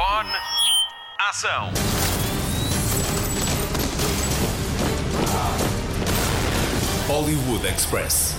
Microfone. Ação. Hollywood Express.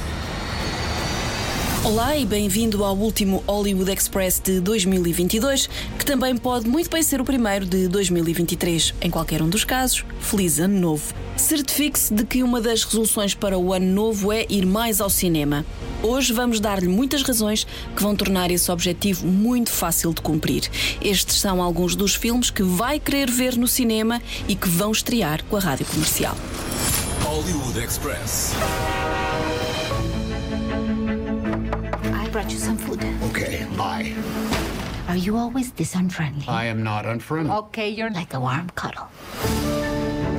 Olá e bem-vindo ao último Hollywood Express de 2022, que também pode muito bem ser o primeiro de 2023. Em qualquer um dos casos, feliz ano novo. Certifique-se de que uma das resoluções para o ano novo é ir mais ao cinema. Hoje vamos dar-lhe muitas razões que vão tornar esse objetivo muito fácil de cumprir. Estes são alguns dos filmes que vai querer ver no cinema e que vão estrear com a rádio comercial. Hollywood Express. I brought you some food. Okay, bye. Are you always this unfriendly? I am not unfriendly. okay, you're like a warm cuddle.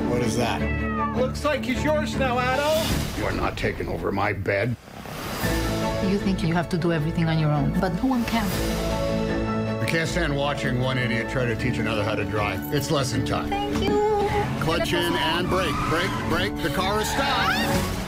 What is that? Looks like he's yours now, Addo. You're not taking over my bed. You think you have to do everything on your own, but no one can. I can't stand watching one idiot try to teach another how to drive. It's lesson time. Thank you. Clutch in and brake. Brake, brake. The car is stopped.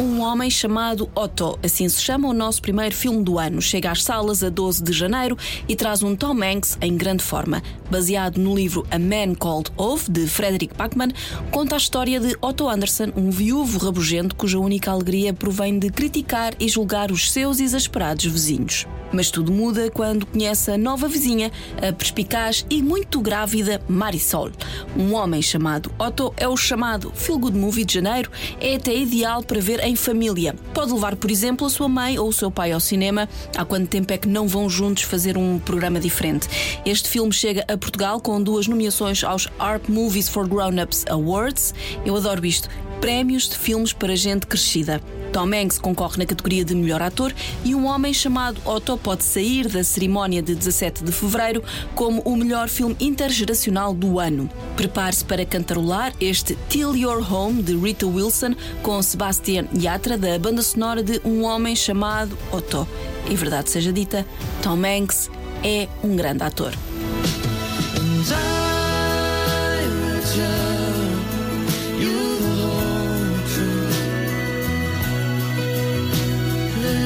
Um homem chamado Otto, assim se chama o nosso primeiro filme do ano. Chega às salas a 12 de janeiro e traz um Tom Hanks em grande forma. Baseado no livro A Man Called Ove, de Frederick Backman, conta a história de Otto Anderson, um viúvo rabugento cuja única alegria provém de criticar e julgar os seus exasperados vizinhos. Mas tudo muda quando conhece a nova vizinha, a perspicaz e muito grávida Marisol. Um homem chamado Otto é o chamado Feel Good Movie de janeiro, é até ideal para ver em família. Pode levar, por exemplo, a sua mãe ou o seu pai ao cinema. Há quanto tempo é que não vão juntos fazer um programa diferente? Este filme chega a Portugal com duas nomeações aos Art Movies for Grown-Ups Awards. Eu adoro isto. Prémios de filmes para gente crescida. Tom Hanks concorre na categoria de melhor ator e um homem chamado Otto pode sair da cerimónia de 17 de fevereiro como o melhor filme intergeracional do ano. Prepare-se para cantarolar este Till Your Home de Rita Wilson com Sebastian Yatra da banda sonora de Um Homem Chamado Otto. E verdade seja dita, Tom Hanks é um grande ator.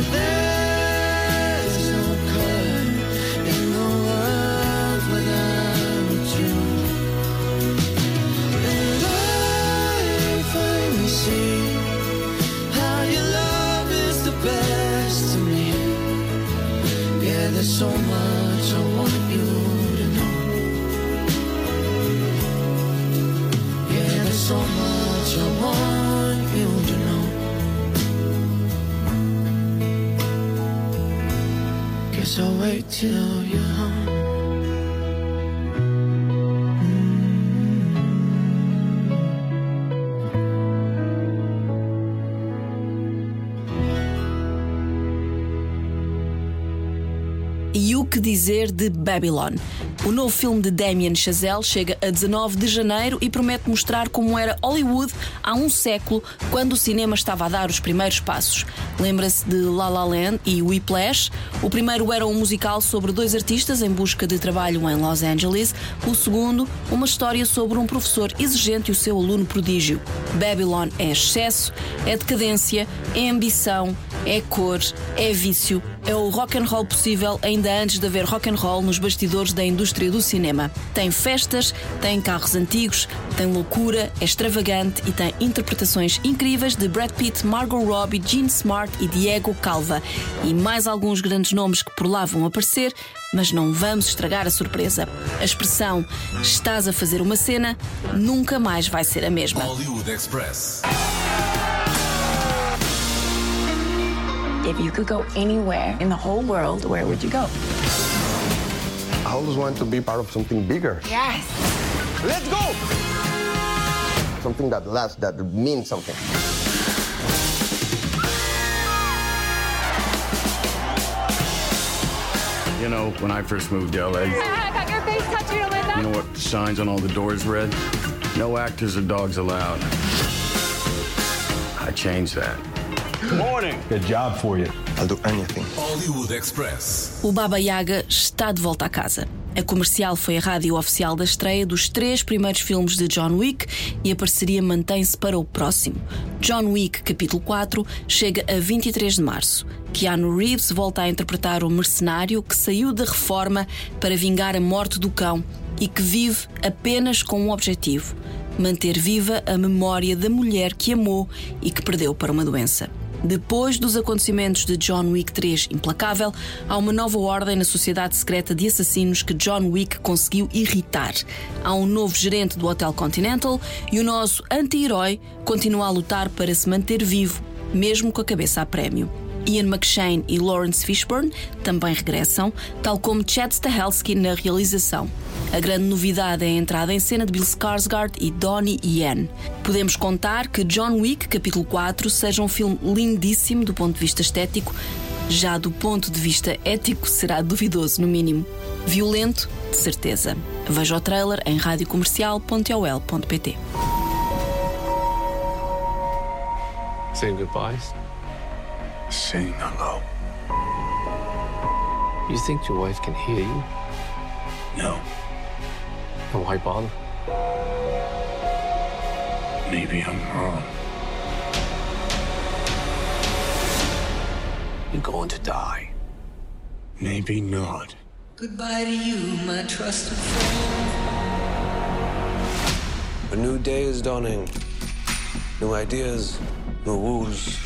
together. Dizer de Babylon? O novo filme de Damien Chazelle chega a 19 de janeiro e promete mostrar como era Hollywood há um século, quando o cinema estava a dar os primeiros passos. Lembra-se de La La Land e Whiplash? O primeiro era um musical sobre dois artistas em busca de trabalho em Los Angeles. O segundo, uma história sobre um professor exigente e o seu aluno prodígio. Babylon é excesso, é decadência, é ambição, é cor, é vício, é o rock and roll possível ainda antes de haver rock and roll nos bastidores da indústria do cinema. Tem festas, tem carros antigos, tem loucura, é extravagante e tem interpretações incríveis de Brad Pitt, Margot Robbie, Gene Smart e Diego Calva e mais alguns grandes nomes que por lá vão aparecer, mas não vamos estragar a surpresa. A expressão estás a fazer uma cena nunca mais vai ser a mesma. Hollywood Express. If you could go anywhere in the whole world, where would you go? I always want to be part of something bigger, Yes. Let's go! something that lasts, that means something. You know, when I first moved to LA, I got your face tattooed on my you know what the signs on all the doors read? No actors or dogs allowed. I changed that. Good morning. Good job for you. I'll do anything. Hollywood Express. O Baba Yaga está de volta à casa. A comercial foi a rádio oficial da estreia dos três primeiros filmes de John Wick e a parceria mantém-se para o próximo. John Wick, capítulo 4, chega a 23 de março. Keanu Reeves volta a interpretar o mercenário que saiu da reforma para vingar a morte do cão e que vive apenas com um objetivo: manter viva a memória da mulher que amou e que perdeu para uma doença. Depois dos acontecimentos de John Wick 3 Implacável, há uma nova ordem na sociedade secreta de assassinos que John Wick conseguiu irritar. Há um novo gerente do Hotel Continental e o nosso anti-herói continua a lutar para se manter vivo, mesmo com a cabeça a prémio. Ian McShane e Lawrence Fishburne também regressam, tal como Chad Stahelski na realização. A grande novidade é a entrada em cena de Bill Skarsgård e Donnie Yen. Podemos contar que John Wick, capítulo 4, seja um filme lindíssimo do ponto de vista estético, já do ponto de vista ético será duvidoso, no mínimo. Violento, de certeza. Veja o trailer em radiocomercial.ol.pt. Saying goodbyes? Saying hello. You think your wife can hear you? No. Then why bother? Maybe I'm wrong. You're going to die. Maybe not. Goodbye to you, my trusted friend. A new day is dawning. New ideas, new rules,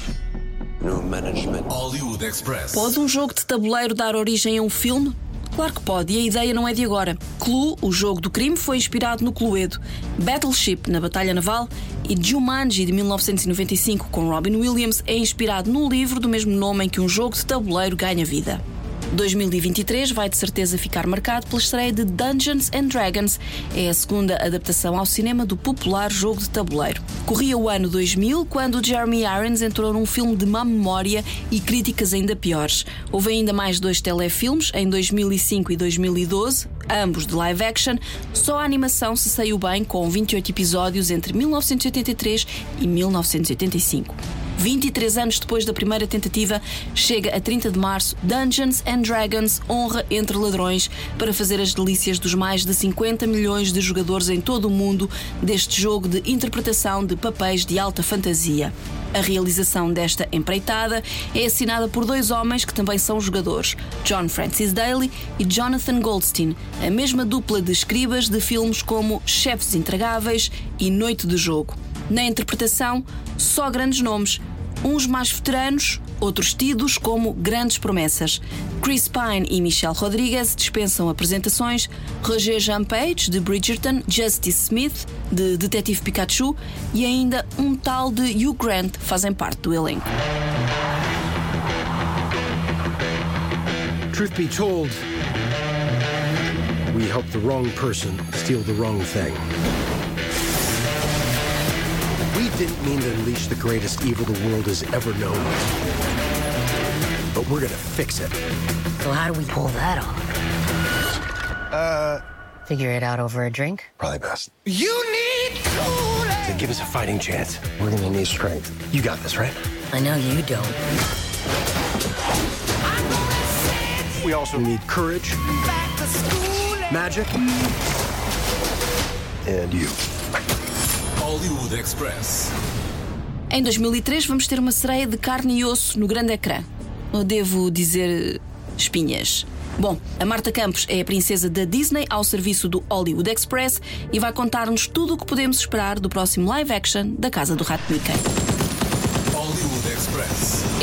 new management. Hollywood Express. Pode um jogo de tabuleiro dar origem a um filme? Claro que pode, e a ideia não é de agora. Clue, o jogo do crime, foi inspirado no Cluedo, Battleship, na Batalha Naval, e Jumanji, de 1995, com Robin Williams, é inspirado no livro do mesmo nome em que um jogo de tabuleiro ganha vida. 2023 vai de certeza ficar marcado pela estreia de Dungeons and Dragons. É a segunda adaptação ao cinema do popular jogo de tabuleiro. Corria o ano 2000 quando Jeremy Irons entrou num filme de má memória e críticas ainda piores. Houve ainda mais dois telefilmes em 2005 e 2012, ambos de live action. Só a animação se saiu bem com 28 episódios entre 1983 e 1985. 23 anos depois da primeira tentativa, chega a 30 de março Dungeons and Dragons Honra entre Ladrões para fazer as delícias dos mais de 50 milhões de jogadores em todo o mundo deste jogo de interpretação de papéis de alta fantasia. A realização desta empreitada é assinada por dois homens que também são jogadores, John Francis Daly e Jonathan Goldstein, a mesma dupla de escribas de filmes como Chefes Intragáveis e Noite de Jogo. Na interpretação, só grandes nomes, uns mais veteranos, outros tidos como grandes promessas. Chris Pine e Michelle Rodriguez dispensam apresentações, Roger Jean Page, de Bridgerton, Justice Smith, de Detetive Pikachu e ainda um tal de Hugh Grant fazem parte do elenco. Truth be told, we helped the wrong person steal the wrong thing. We didn't mean to unleash the greatest evil the world has ever known. But we're gonna fix it. So how do we pull that off? Uh, Figure it out over a drink? probably best. You need Kool-Aid. To give us a fighting chance, we're gonna need strength. You got this, right? I know you don't. We also need courage, Back to school. magic, and you. Hollywood Express. Em 2003 vamos ter uma sereia de carne e osso no grande ecrã. Ou devo dizer espinhas. Bom, a Marta Campos é a princesa da Disney ao serviço do Hollywood Express e vai contar-nos tudo o que podemos esperar do próximo live action da Casa do Rato Mickey.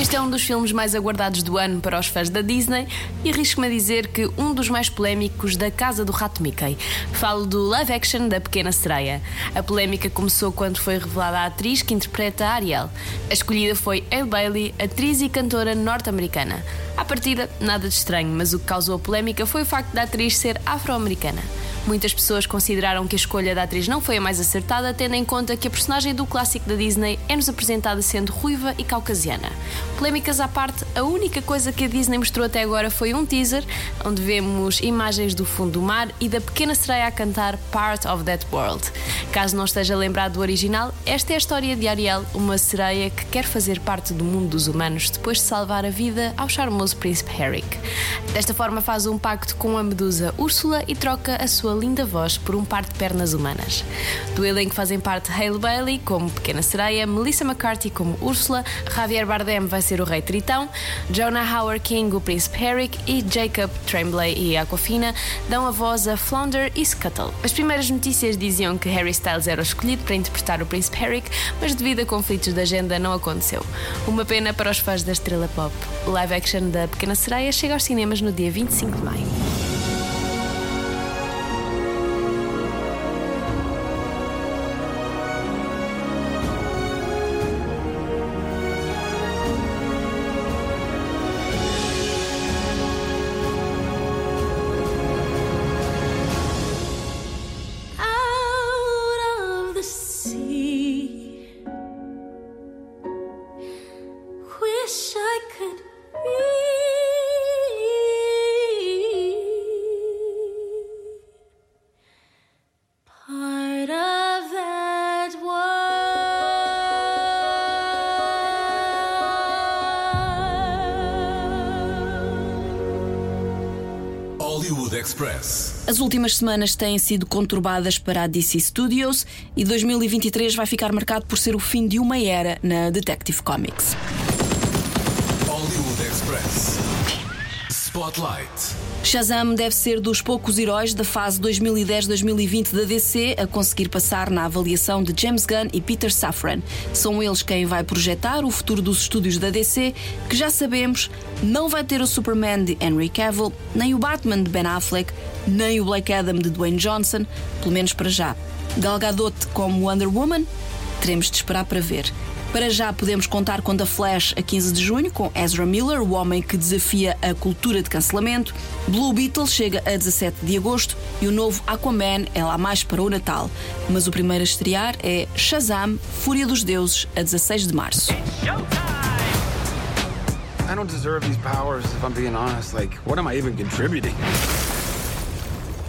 Este é um dos filmes mais aguardados do ano para os fãs da Disney e arrisco-me a dizer que um dos mais polémicos da Casa do Rato Mickey. Falo do live action da Pequena Sereia. A polémica começou quando foi revelada a atriz que interpreta a Ariel. A escolhida foi Elle Bailey, atriz e cantora norte-americana. À partida, nada de estranho, mas o que causou a polémica foi o facto da atriz ser afro-americana. Muitas pessoas consideraram que a escolha da atriz não foi a mais acertada, tendo em conta que a personagem do clássico da Disney é-nos apresentada sendo ruiva e caucasiana. Polémicas à parte, a única coisa que a Disney mostrou até agora foi um teaser, onde vemos imagens do fundo do mar e da pequena sereia a cantar Part of That World. Caso não esteja lembrado do original, esta é a história de Ariel, uma sereia que quer fazer parte do mundo dos humanos depois de salvar a vida ao charmoso príncipe Herrick. Desta forma faz um pacto com a medusa Úrsula e troca a sua linda voz por um par de pernas humanas. Do elenco fazem parte Hale Bailey como Pequena Sereia, Melissa McCarthy como Úrsula, Javier Bardem vai ser o Rei Tritão, Jonah Howard King o Príncipe Herrick e Jacob Tremblay e Aquafina dão a voz a Flounder e Scuttle. As primeiras notícias diziam que Harry Styles era o escolhido para interpretar o Príncipe Herrick, mas devido a conflitos de agenda não aconteceu. Uma pena para os fãs da estrela pop. O live action da Pequena Sereia chega aos cinemas no dia 25 de maio. Hollywood Express. As últimas semanas têm sido conturbadas para a DC Studios e 2023 vai ficar marcado por ser o fim de uma era na Detective Comics. Spotlight. Shazam deve ser dos poucos heróis da fase 2010-2020 da DC a conseguir passar na avaliação de James Gunn e Peter Safran. São eles quem vai projetar o futuro dos estúdios da DC, que já sabemos não vai ter o Superman de Henry Cavill, nem o Batman de Ben Affleck, nem o Black Adam de Dwayne Johnson, pelo menos para já. Gal Gadot como Wonder Woman, teremos de esperar para ver. Para já podemos contar com The Flash a 15 de junho, com Ezra Miller, o homem que desafia a cultura de cancelamento. Blue Beetle chega a 17 de agosto e o novo Aquaman é lá mais para o Natal. Mas o primeiro a estrear é Shazam, Fúria dos Deuses, a 16 de março. I don't deserve these powers, if I'm being honest. Like, what am I even contributing?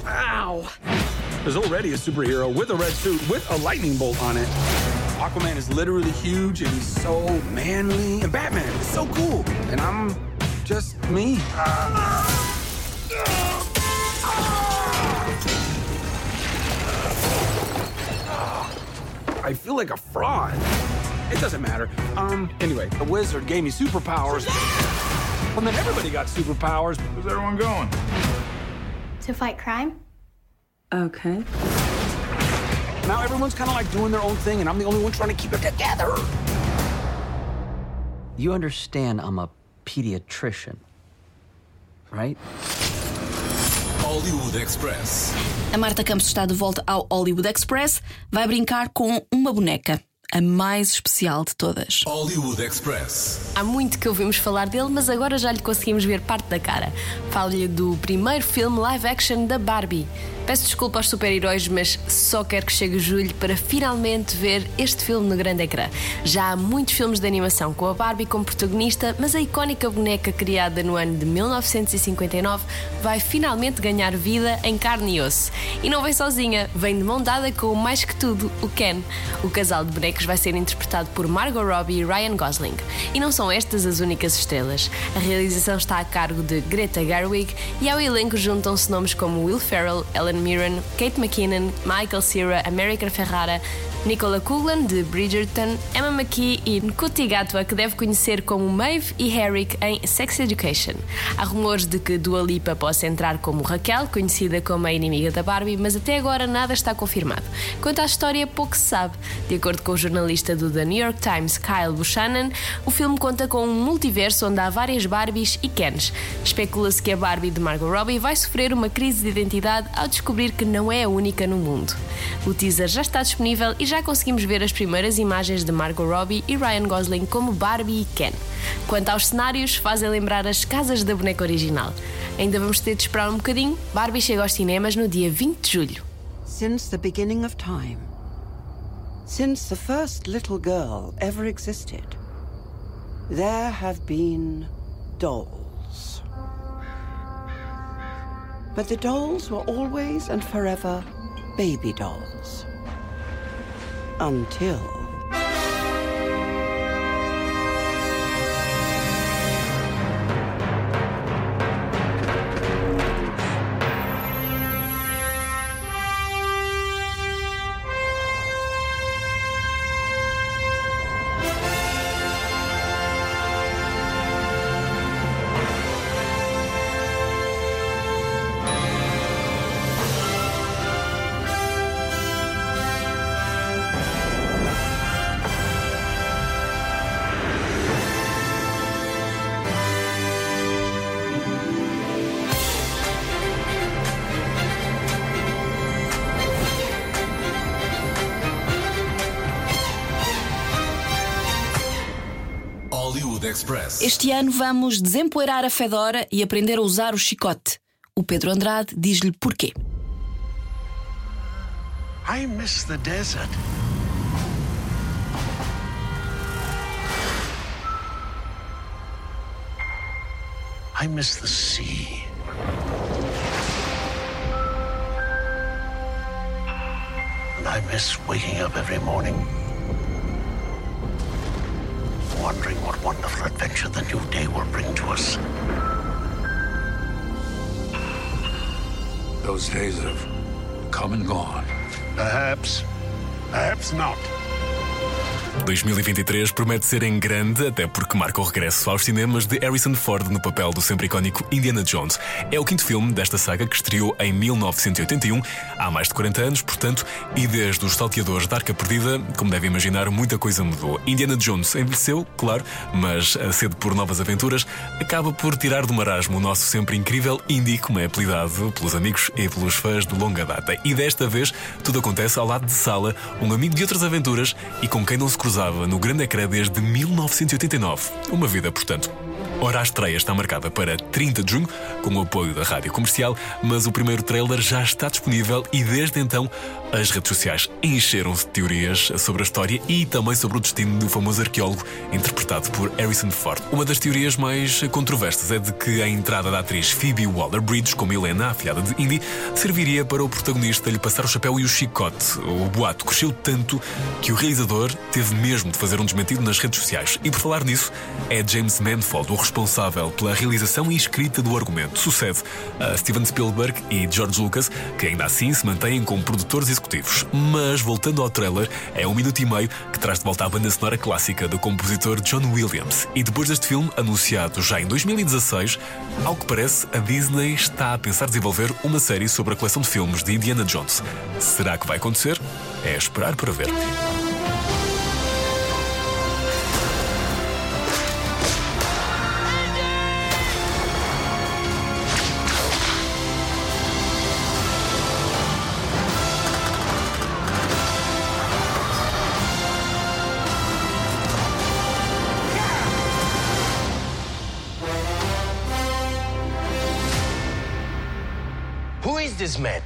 Ow! There's already a superhero with a red suit with a lightning bolt on it. Aquaman is literally huge and he's so manly. And Batman is so cool. And I'm just me. I feel like a fraud. It doesn't matter. Um, anyway, the wizard gave me superpowers. Well, then everybody got superpowers. Where's everyone going? To fight crime? Okay. Now everyone's kind of like doing their own thing, and I'm the only one trying to keep it together. You understand I'm a pediatrician, right? Hollywood Express. A Marta Campos está de volta ao Hollywood Express, vai brincar com uma boneca. A mais especial de todas. Hollywood Express. Há muito que ouvimos falar dele, mas agora já lhe conseguimos ver parte da cara. Falo-lhe do primeiro filme live action da Barbie. Peço desculpa aos super-heróis, mas só quero que chegue julho para finalmente ver este filme no grande ecrã. Já há muitos filmes de animação com a Barbie como protagonista, mas a icónica boneca criada no ano de 1959 vai finalmente ganhar vida em carne e osso. E não vem sozinha, vem de mão dada com o mais que tudo, o Ken. O casal de bonecos vai ser interpretado por Margot Robbie e Ryan Gosling. E não são estas as únicas estrelas. A realização está a cargo de Greta Gerwig e ao elenco juntam-se nomes como Will Ferrell, Ellen Mirren, Kate McKinnon, Michael Cera, America Ferrara, Nicola Coughlan de Bridgerton, Emma McKee e Nkuti Gatwa, que deve conhecer como Maeve e Herrick em Sex Education. Há rumores de que Dua Lipa possa entrar como Raquel, conhecida como a inimiga da Barbie, mas até agora nada está confirmado. Quanto à história, pouco se sabe. De acordo com o jornalista do The New York Times, Kyle Buchanan, o filme conta com um multiverso onde há várias Barbies e Kens. Especula-se que a Barbie de Margot Robbie vai sofrer uma crise de identidade ao descobrir que não é a única no mundo. O teaser já está disponível e já conseguimos ver as primeiras imagens de Margot Robbie e Ryan Gosling como Barbie e Ken. Quanto aos cenários, fazem lembrar as casas da boneca original. Ainda vamos ter de esperar um bocadinho. Barbie chega aos cinemas no dia 20 de julho. Since the beginning of time, since the first little girl ever existed, there have been dolls. But the dolls were always and forever baby dolls. Until. Express. Este ano vamos desempoeirar a Fedora e aprender a usar o chicote. O Pedro Andrade diz-lhe porquê. I miss the desert. I miss the sea. And I miss waking up every morning, wondering what wonderful adventure the new day will bring to us. Those days have come and gone. Perhaps. Perhaps not. 2023 promete ser em grande, até porque marca o regresso aos cinemas de Harrison Ford no papel do sempre icónico Indiana Jones. É o quinto filme desta saga que estreou em 1981, há mais de 40 anos, portanto, e desde os salteadores da Arca Perdida, como deve imaginar, muita coisa mudou. Indiana Jones envelheceu, claro, mas a sede por novas aventuras acaba por tirar do marasmo o nosso sempre incrível Indy, como é apelidado pelos amigos e pelos fãs de longa data. E desta vez tudo acontece ao lado de Sala, um amigo de outras aventuras e com quem não se cruzava no grande ecrã desde 1989. Uma vida, portanto. Ora, a estreia está marcada para 30 de junho, com o apoio da rádio comercial, mas o primeiro trailer já está disponível e desde então as redes sociais encheram-se de teorias sobre a história e também sobre o destino do famoso arqueólogo interpretado por Harrison Ford. Uma das teorias mais controversas é de que a entrada da atriz Phoebe Waller-Bridge como Helena, a filhada de Indy, serviria para o protagonista lhe passar o chapéu e o chicote. O boato cresceu tanto que o realizador teve mesmo de fazer um desmentido nas redes sociais. E por falar nisso, é James Manfold, o responsável pela realização e escrita do argumento. Sucede a Steven Spielberg e George Lucas, que ainda assim se mantêm como produtores executivos. Mas, voltando ao trailer, é um minuto e meio que traz de volta a banda sonora clássica do compositor John Williams. E depois deste filme, anunciado já em 2016, ao que parece, a Disney está a pensar desenvolver uma série sobre a coleção de filmes de Indiana Jones. Será que vai acontecer? É esperar para ver.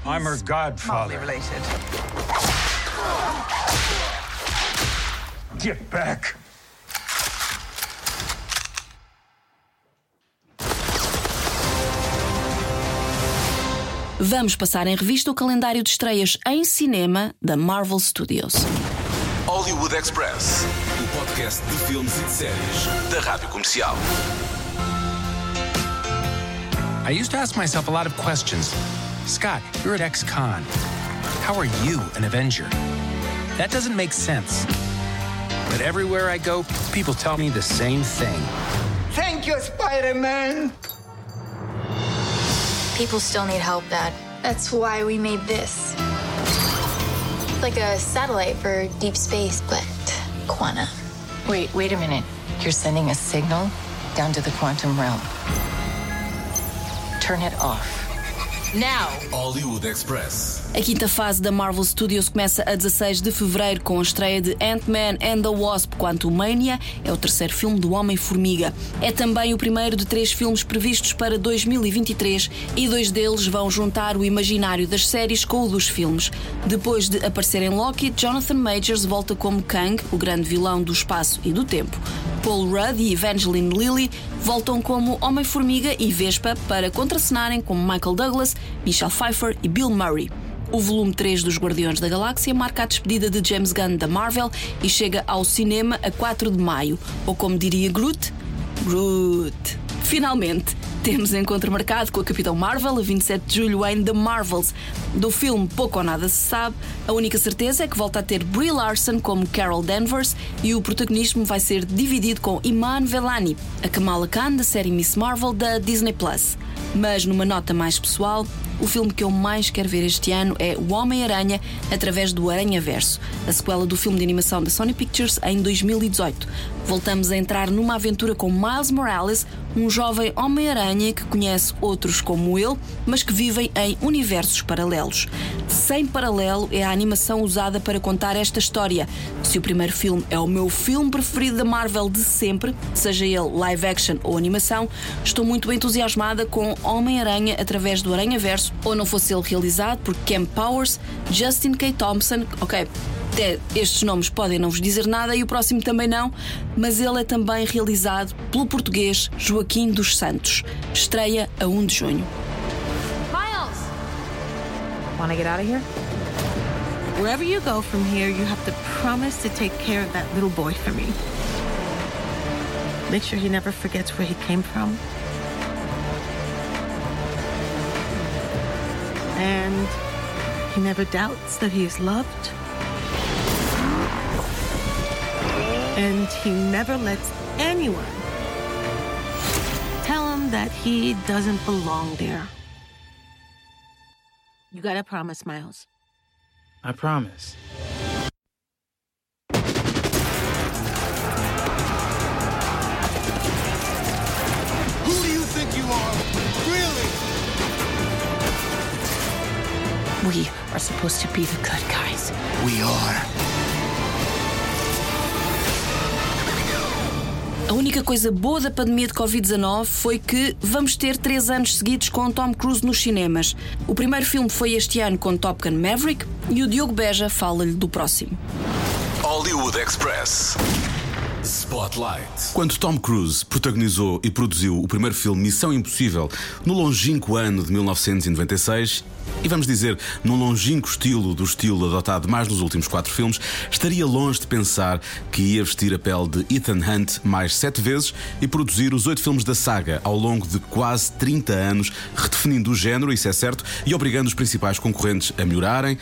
I'm her godfather. related. Get back. Vamos passar em revista o calendário de estreias em cinema da Marvel Studios. Hollywood Express. O podcast de filmes e de séries da Rádio Comercial. I used to ask myself a lot of questions. Scott, you're at ex-con. How are you an Avenger? That doesn't make sense. But everywhere I go, people tell me the same thing. Thank you, Spider-Man. People still need help, Dad. That's why we made this. It's Like a satellite for deep space, but quantum. Wait, wait a minute. You're sending a signal down to the quantum realm. Turn it off. Now. Hollywood Express. A quinta fase da Marvel Studios começa a 16 de fevereiro com a estreia de Ant-Man and the Wasp Quantumania. É o terceiro filme do Homem-Formiga. É também o primeiro de três filmes previstos para 2023 e dois deles vão juntar o imaginário das séries com o dos filmes. Depois de aparecer em Loki, Jonathan Majors volta como Kang, o grande vilão do espaço e do tempo. Paul Rudd e Evangeline Lilly voltam como Homem-Formiga e Vespa para contracenarem como Michael Douglas, Michelle Pfeiffer e Bill Murray. O volume 3 dos Guardiões da Galáxia marca a despedida de James Gunn da Marvel e chega ao cinema a 4 de maio. Ou como diria Groot, Groot. Finalmente, temos encontro marcado com a Capitão Marvel a 27 de julho em The Marvels. Do filme pouco ou nada se sabe, a única certeza é que volta a ter Brie Larson como Carol Danvers e o protagonismo vai ser dividido com Iman Velani, a Kamala Khan da série Miss Marvel da Disney Plus. Mas numa nota mais pessoal, o filme que eu mais quero ver este ano é O Homem-Aranha através do Aranha Verso, a sequela do filme de animação da Sony Pictures em 2018. Voltamos a entrar numa aventura com Miles Morales, um jovem Homem-Aranha que conhece outros como ele, mas que vivem em universos paralelos. Sem paralelo é a animação usada para contar esta história. Se o primeiro filme é o meu filme preferido da Marvel de sempre, seja ele live action ou animação, estou muito entusiasmada com Homem-Aranha através do Aranha Verso ou não fosse ele realizado por Cam Powers, Justin K. Thompson, ok, até estes nomes podem não vos dizer nada e o próximo também não, mas ele é também realizado pelo português Joaquim dos Santos. Estreia a 1 de junho. Miles! Wanna get out of here? Wherever you go from here, you have to promise to take care of that little boy for me. Make sure he never forgets where he came from. And he never doubts that he is loved. And he never lets anyone tell him that he doesn't belong there. You gotta promise, Miles. I promise. Supposed to be the good guys. We are. A única coisa boa da pandemia de Covid-19 foi que vamos ter três anos seguidos com Tom Cruise nos cinemas. O primeiro filme foi este ano com Top Gun Maverick e o Diogo Beja fala-lhe do próximo. Hollywood Express. Spotlight. Quando Tom Cruise protagonizou e produziu o primeiro filme Missão Impossível no longínquo ano de 1996, e vamos dizer, num longínquo estilo do estilo adotado mais nos últimos quatro filmes, estaria longe de pensar que ia vestir a pele de Ethan Hunt mais sete vezes e produzir os oito filmes da saga ao longo de quase 30 anos, redefinindo o género, isso é certo, e obrigando os principais concorrentes a melhorarem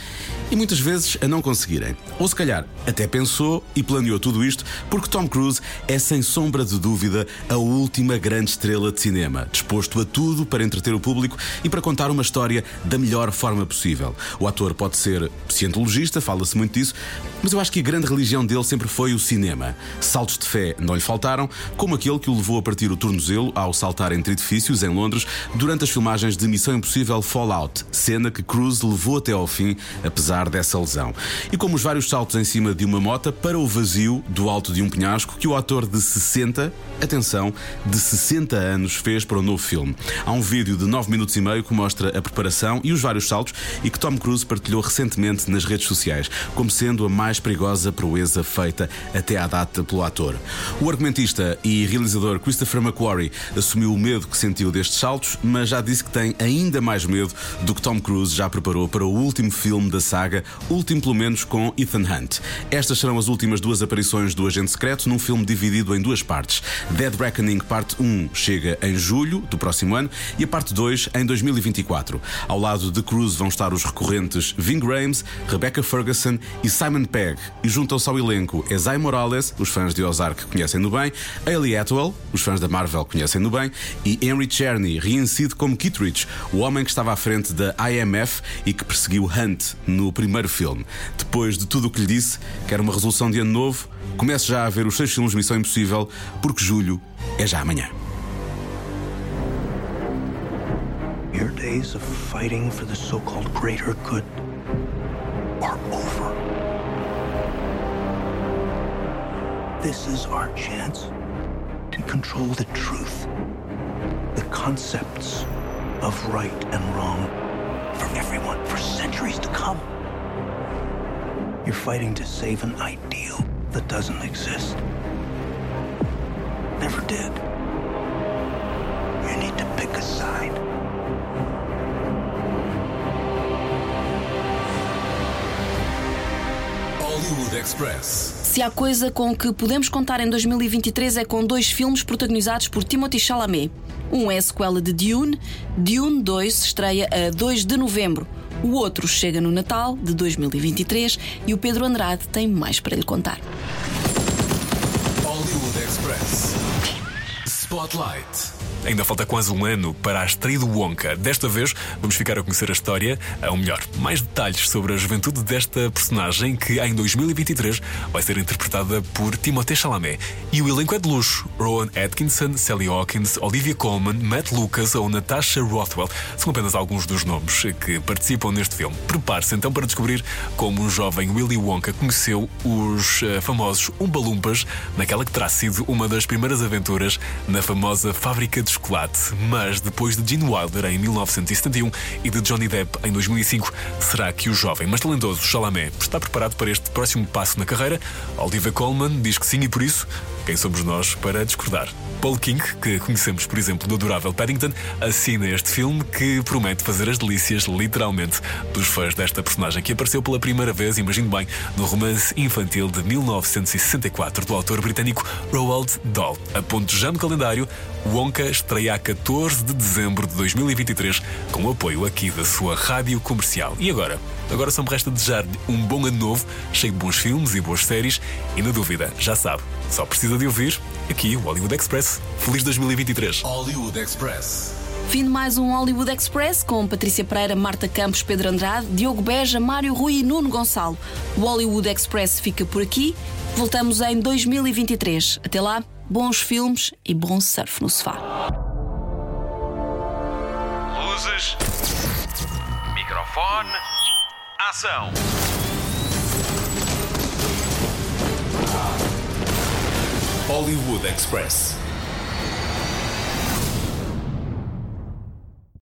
e muitas vezes a não conseguirem. Ou se calhar até pensou e planeou tudo isto porque Tom Cruise é sem sombra de dúvida a última grande estrela de cinema, disposto a tudo para entreter o público e para contar uma história da melhor forma possível. O ator pode ser cientologista, fala-se muito disso, mas eu acho que a grande religião dele sempre foi o cinema. Saltos de fé não lhe faltaram, como aquele que o levou a partir o tornozelo ao saltar entre edifícios em Londres durante as filmagens de Missão Impossível Fallout, cena que Cruise levou até ao fim, apesar dessa lesão. E como os vários saltos em cima de uma mota para o vazio do alto de um penhasco que o ator de 60, atenção, de 60 anos fez para o novo filme. Há um vídeo de 9 minutos e meio que mostra a preparação e os vários saltos e que Tom Cruise partilhou recentemente nas redes sociais, como sendo a mais perigosa proeza feita até à data pelo ator. O argumentista e realizador Christopher McQuarrie assumiu o medo que sentiu destes saltos, mas já disse que tem ainda mais medo do que Tom Cruise já preparou para o último filme da saga, último pelo menos com Ethan Hunt. Estas serão as últimas duas aparições do agente secreto num filme dividido em duas partes. Dead Reckoning Parte 1 chega em julho do próximo ano e a Parte 2 em 2024. Ao lado de Cruise vão estar os recorrentes Ving Rhames, Rebecca Ferguson e Simon Pegg. E juntam-se ao elenco Ezai Morales, os fãs de Ozark conhecem-no bem, Ailey Atwell, os fãs da Marvel conhecem-no bem, e Henry Czerny, reincidido como Kittredge, o homem que estava à frente da IMF e que perseguiu Hunt no primeiro filme. Depois de tudo o que lhe disse, quer uma resolução de ano novo, comece já a ver os seis filmes Missão Impossível, porque julho é já amanhã. Days of fighting for the so called greater good are over. This is our chance to control the truth, the concepts of right and wrong for everyone for centuries to come. You're fighting to save an ideal that doesn't exist. Never did. You need to pick a side. Hollywood Express. Se há coisa com que podemos contar em 2023 é com dois filmes protagonizados por Timothy Chalamet. Um é a sequela de Dune, Dune 2 estreia a 2 de novembro. O outro chega no Natal de 2023 e o Pedro Andrade tem mais para lhe contar. Hollywood Express. Spotlight. Ainda falta quase um ano para a estreia do Wonka. Desta vez vamos ficar a conhecer a história, ou melhor, mais detalhes sobre a juventude desta personagem que em 2023 vai ser interpretada por Timothée Chalamet. E o elenco é de luxo: Rowan Atkinson, Sally Hawkins, Olivia Colman, Matt Lucas ou Natasha Rothwell são apenas alguns dos nomes que participam neste filme. Prepare-se então para descobrir como um jovem Willy Wonka conheceu os uh, famosos Umbalumpas naquela que terá sido uma das primeiras aventuras na famosa fábrica de chocolate. Mas depois de Gene Wilder em 1971 e de Johnny Depp em 2005, será que o jovem, mas talentoso Chalamet está preparado para este próximo passo na carreira? Olivia Colman diz que sim e por isso, quem somos nós para discordar? Paul King, que conhecemos, por exemplo, do adorável Paddington, assina este filme que promete fazer as delícias, literalmente, dos fãs desta personagem que apareceu pela primeira vez, imagino bem, no romance infantil de 1964 do autor britânico Roald Dahl. A ponto já no calendário, Wonka estreia a 14 de dezembro de 2023 com o apoio aqui da sua rádio comercial. E agora? Agora só me resta desejar-lhe um bom ano novo, cheio de bons filmes e boas séries e, na dúvida, já sabe, só precisa de ouvir aqui o Hollywood Express. Feliz 2023! Hollywood Express. Fim de mais um Hollywood Express com Patrícia Pereira, Marta Campos, Pedro Andrade, Diogo Beja, Mário Rui e Nuno Gonçalo. O Hollywood Express fica por aqui. Voltamos em 2023. Até lá, bons filmes e bom surf no sofá. Luzes. Microfone. Ação. Hollywood Express.